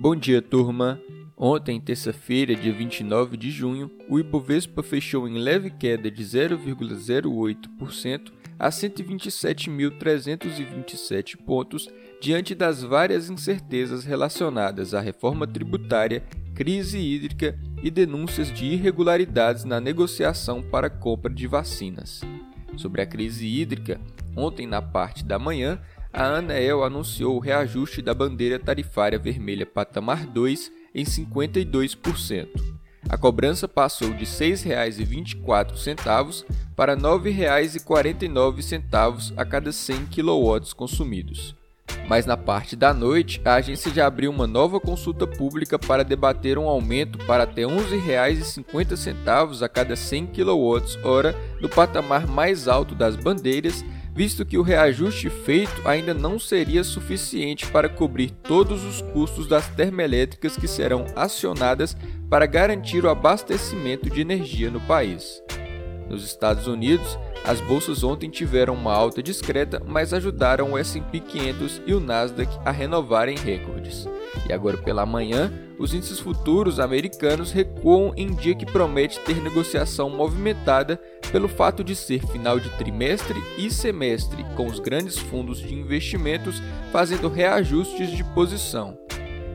Bom dia, turma! Ontem, terça-feira, dia 29 de junho, o Ibovespa fechou em leve queda de 0,08% a 127.327 pontos, diante das várias incertezas relacionadas à reforma tributária, crise hídrica e denúncias de irregularidades na negociação para compra de vacinas. Sobre a crise hídrica, ontem, na parte da manhã, a Anael anunciou o reajuste da bandeira tarifária vermelha patamar 2 em 52%. A cobrança passou de R$ 6,24 para R$ 9,49 a cada 100 kW consumidos. Mas na parte da noite, a agência já abriu uma nova consulta pública para debater um aumento para até R$ 11,50 a cada 100 kWh no patamar mais alto das bandeiras visto que o reajuste feito ainda não seria suficiente para cobrir todos os custos das termoelétricas que serão acionadas para garantir o abastecimento de energia no país. Nos Estados Unidos, as bolsas ontem tiveram uma alta discreta, mas ajudaram o S&P 500 e o Nasdaq a renovarem recordes. E agora pela manhã, os índices futuros americanos recuam em dia que promete ter negociação movimentada pelo fato de ser final de trimestre e semestre, com os grandes fundos de investimentos fazendo reajustes de posição.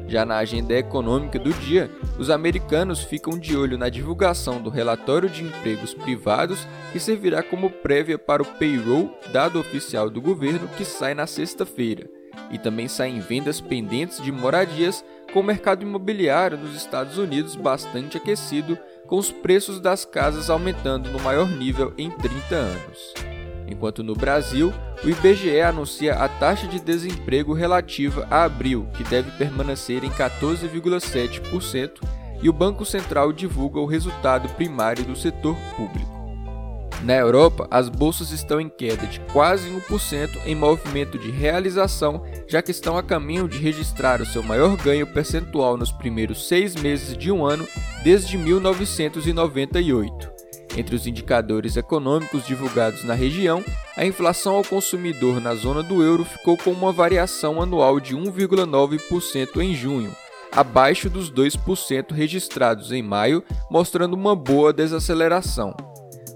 Já na agenda econômica do dia, os americanos ficam de olho na divulgação do relatório de empregos privados, que servirá como prévia para o payroll, dado oficial do governo, que sai na sexta-feira. E também saem vendas pendentes de moradias, com o mercado imobiliário nos Estados Unidos bastante aquecido, com os preços das casas aumentando no maior nível em 30 anos enquanto no Brasil, o IBGE anuncia a taxa de desemprego relativa a abril, que deve permanecer em 14,7%, e o Banco Central divulga o resultado primário do setor público. Na Europa, as bolsas estão em queda de quase 1% em movimento de realização, já que estão a caminho de registrar o seu maior ganho percentual nos primeiros seis meses de um ano desde 1998. Entre os indicadores econômicos divulgados na região, a inflação ao consumidor na zona do euro ficou com uma variação anual de 1,9% em junho, abaixo dos 2% registrados em maio, mostrando uma boa desaceleração.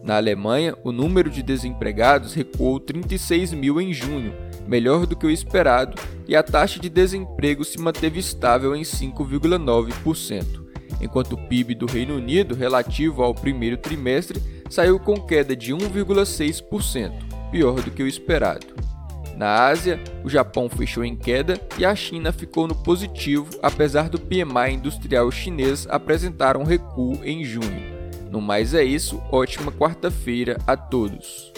Na Alemanha, o número de desempregados recuou 36 mil em junho, melhor do que o esperado, e a taxa de desemprego se manteve estável em 5,9% enquanto o PIB do Reino Unido relativo ao primeiro trimestre saiu com queda de 1,6%, pior do que o esperado. Na Ásia, o Japão fechou em queda e a China ficou no positivo, apesar do PMI industrial chinês apresentar um recuo em junho. No mais é isso, ótima quarta-feira a todos.